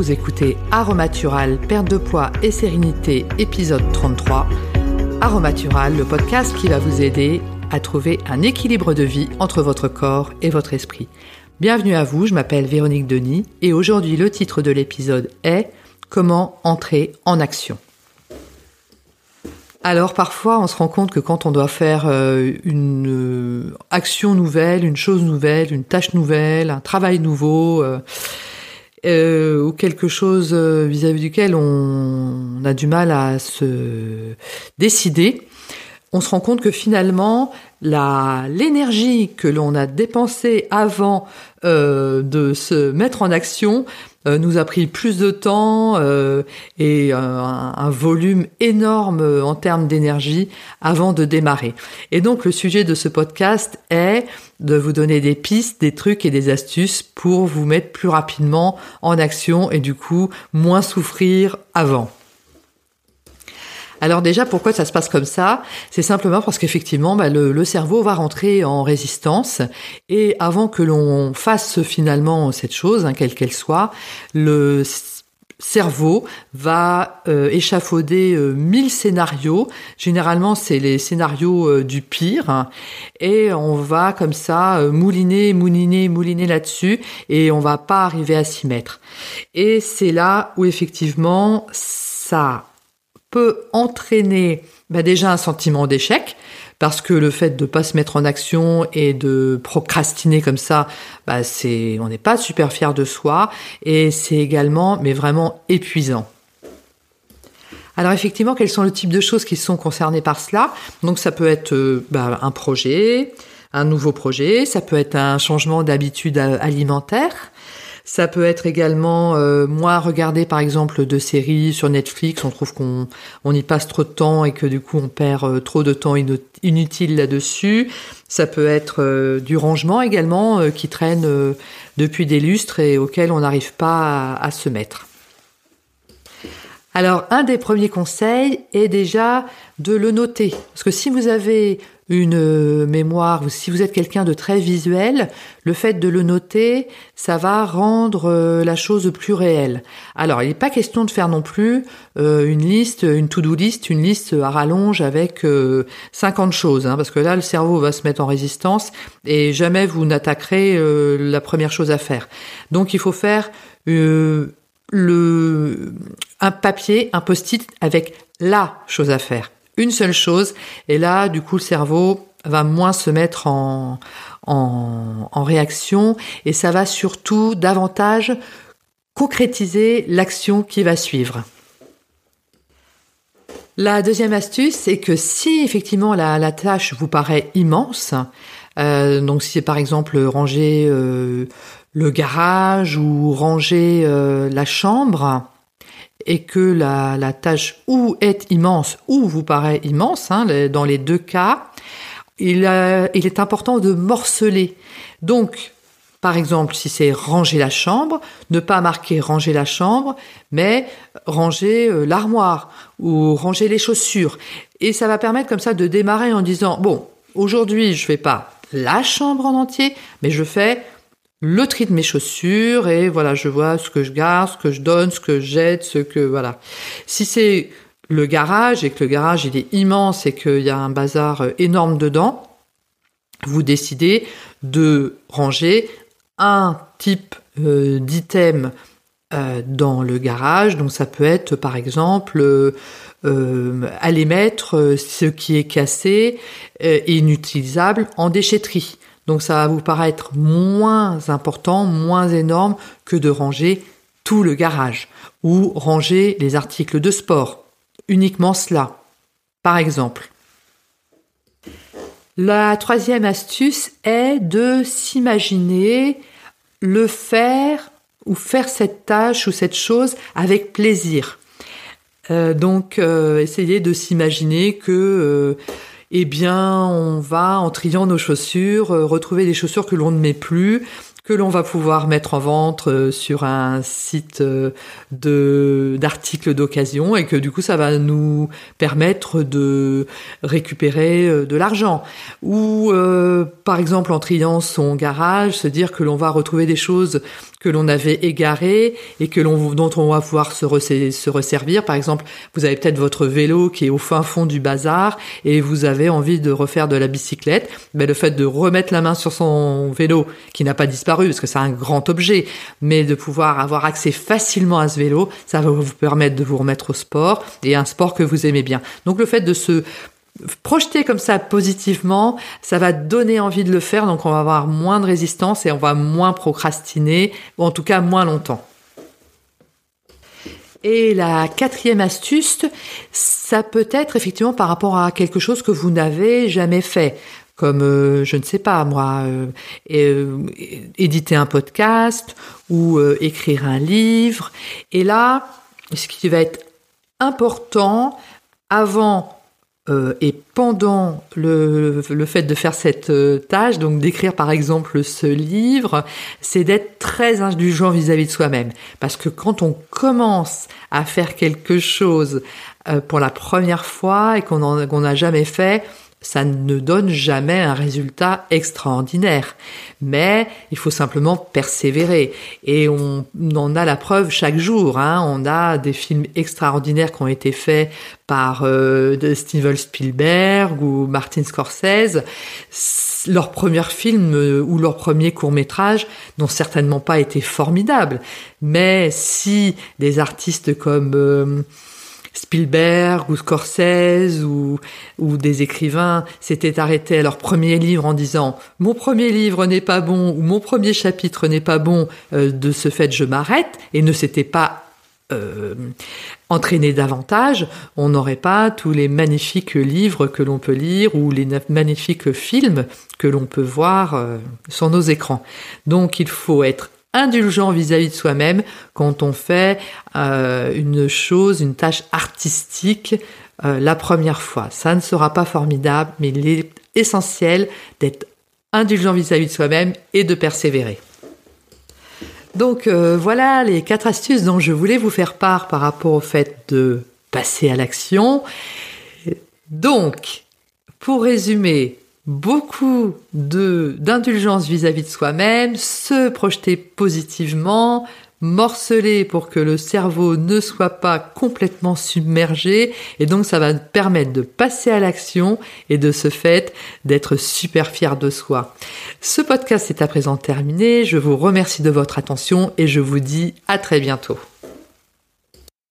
vous écoutez Aromatural, perte de poids et sérénité, épisode 33. Aromatural, le podcast qui va vous aider à trouver un équilibre de vie entre votre corps et votre esprit. Bienvenue à vous, je m'appelle Véronique Denis et aujourd'hui le titre de l'épisode est Comment entrer en action? Alors parfois on se rend compte que quand on doit faire euh, une euh, action nouvelle, une chose nouvelle, une tâche nouvelle, un travail nouveau, euh, ou quelque chose euh, vis-à-vis duquel on, a du mal à se décider, on se rend compte que finalement l'énergie que l'on a dépensée avant euh, de se mettre en action nous a pris plus de temps euh, et un, un, volume énorme en termes d'énergie avant de démarrer. Et donc le sujet de ce podcast est de vous donner des pistes, des trucs et des astuces pour vous mettre plus rapidement en action et du coup moins souffrir avant. Alors déjà, pourquoi ça se passe comme ça? C'est simplement parce qu'effectivement, bah, le, le, cerveau va rentrer en résistance et avant que l'on fasse finalement cette chose, hein, quelle qu'elle soit, le cerveau va euh, échafauder euh, mille scénarios. Généralement, c'est les scénarios euh, du pire. Et on va comme ça euh, mouliner, mouliner, mouliner là-dessus et on va pas arriver à s'y mettre. Et c'est là où effectivement ça peut entraîner bah déjà un sentiment d'échec, parce que le fait de pas se mettre en action et de procrastiner comme ça, bah c'est, on n'est pas super fier de soi, et c'est également, mais vraiment épuisant. Alors effectivement, quels sont le type de choses qui sont concernées par cela? Donc ça peut être euh, bah, un projet, un nouveau projet, ça peut être un changement d'habitude alimentaire, ça peut être également euh, moi regarder par exemple de séries sur Netflix, on trouve qu'on on y passe trop de temps et que du coup on perd euh, trop de temps inutile là-dessus. Ça peut être euh, du rangement également qui traîne depuis des lustres et auquel on n'arrive pas à, à se mettre. Alors, un des premiers conseils est déjà de le noter. Parce que si vous avez une mémoire, ou si vous êtes quelqu'un de très visuel, le fait de le noter, ça va rendre la chose plus réelle. Alors, il n'est pas question de faire non plus euh, une liste, une to-do list, une liste à rallonge avec euh, 50 choses, hein, parce que là, le cerveau va se mettre en résistance et jamais vous n'attaquerez euh, la première chose à faire. Donc, il faut faire un papier, un post-it avec la chose à faire une seule chose. Et là, du coup, le cerveau va moins se mettre en, en, réaction et ça va surtout davantage concrétiser l'action qui va suivre. La deuxième astuce, c'est que si effectivement la, la, tâche vous paraît immense, euh, donc si c'est par exemple ranger euh, le garage ou ranger euh, la chambre, et que la, tâche ou est immense ou vous paraît immense, hein, dans les deux cas, il, a, il, est important de morceler. Donc, par exemple, si c'est ranger la chambre, ne pas marquer ranger la chambre, mais ranger euh, l'armoire ou ranger les chaussures. Et ça va permettre comme ça de démarrer en disant, bon, aujourd'hui, je fais pas la chambre en entier, mais je fais le tri de mes chaussures et voilà, je vois ce que je garde, ce que je donne, ce que je jette, ce que voilà. Si c'est le garage et que le garage il est immense et qu'il y a un bazar euh, énorme dedans, vous décidez de ranger un type euh, d'item euh, dans le garage. Donc ça peut être par exemple aller mettre ce qui est cassé et inutilisable en déchetterie. Donc ça va vous paraître moins important, moins énorme que de ranger tout le garage ou ranger les articles de sport. Uniquement cela, par exemple. La troisième astuce est de s'imaginer le faire ou faire cette tâche ou cette chose avec plaisir. Euh, donc, euh, essayez de s'imaginer que euh, eh bien, on va en triant nos chaussures, euh, retrouver des chaussures que l'on ne met plus, que l'on va pouvoir mettre en vente euh, sur un site euh, de d'articles d'occasion et que du coup ça va nous permettre de récupérer euh, de l'argent. Ou par exemple en triant son garage se dire que l'on va retrouver des choses que l'on avait égarées et que l'on dont on va pouvoir se, se resservir. Par exemple vous avez peut-être votre vélo qui est au fin fond du bazar et vous avez envie de refaire de la bicyclette. Mais le fait de remettre la main sur son vélo qui n'a pas disparu parce que c'est un grand objet, mais de pouvoir avoir accès facilement à ce vélo, ça va vous permettre de vous remettre au sport et un sport que vous aimez bien. Donc le fait de se projeter comme ça positivement, ça va donner envie de le faire, donc on va avoir moins de résistance et on va moins procrastiner, ou en tout cas moins longtemps. Et la quatrième astuce, ça peut être effectivement par rapport à quelque chose que vous n'avez jamais fait comme euh, je ne sais pas moi, euh, euh, éditer un podcast ou écrire un livre. Et là, ce qui va être important avant et pendant le, le, fait de faire cette tâche, donc d'écrire par exemple ce livre, c'est d'être très indulgent vis-à-vis de soi-même. Parce que quand on commence à faire quelque chose pour la première fois et qu'on n'a jamais fait, ça ne donne jamais un résultat extraordinaire. Mais il faut simplement persévérer. Et on en a la preuve chaque jour. Hein. On a des films extraordinaires qui ont été faits par euh, Steven Spielberg ou Martin Scorsese. Leurs premiers films euh, ou leurs premiers courts-métrages n'ont certainement pas été formidables. Mais si des artistes comme... Euh, Spielberg ou Scorsese ou, ou des écrivains s'étaient arrêtés à leur premier livre en disant mon premier livre n'est pas bon ou mon premier chapitre n'est pas bon, euh, de ce fait je m'arrête et ne s'étaient pas euh, entraînés davantage, on n'aurait pas tous les magnifiques livres que l'on peut lire ou les magnifiques films que l'on peut voir euh, sur nos écrans. Donc il faut être indulgent vis-à-vis de soi-même quand on fait euh, une chose, une tâche artistique euh, la première fois. Ça ne sera pas formidable, mais il est essentiel d'être indulgent vis-à-vis de soi-même et de persévérer. Donc euh, voilà les quatre astuces dont je voulais vous faire part par rapport au fait de passer à l'action. Donc, pour résumer, beaucoup de d'indulgence vis-à-vis de soi-même, se projeter positivement, morceler pour que le cerveau ne soit pas complètement submergé et donc ça va permettre de passer à l'action et de ce fait d'être super fier de soi. Ce podcast est à présent terminé, je vous remercie de votre attention et je vous dis à très bientôt.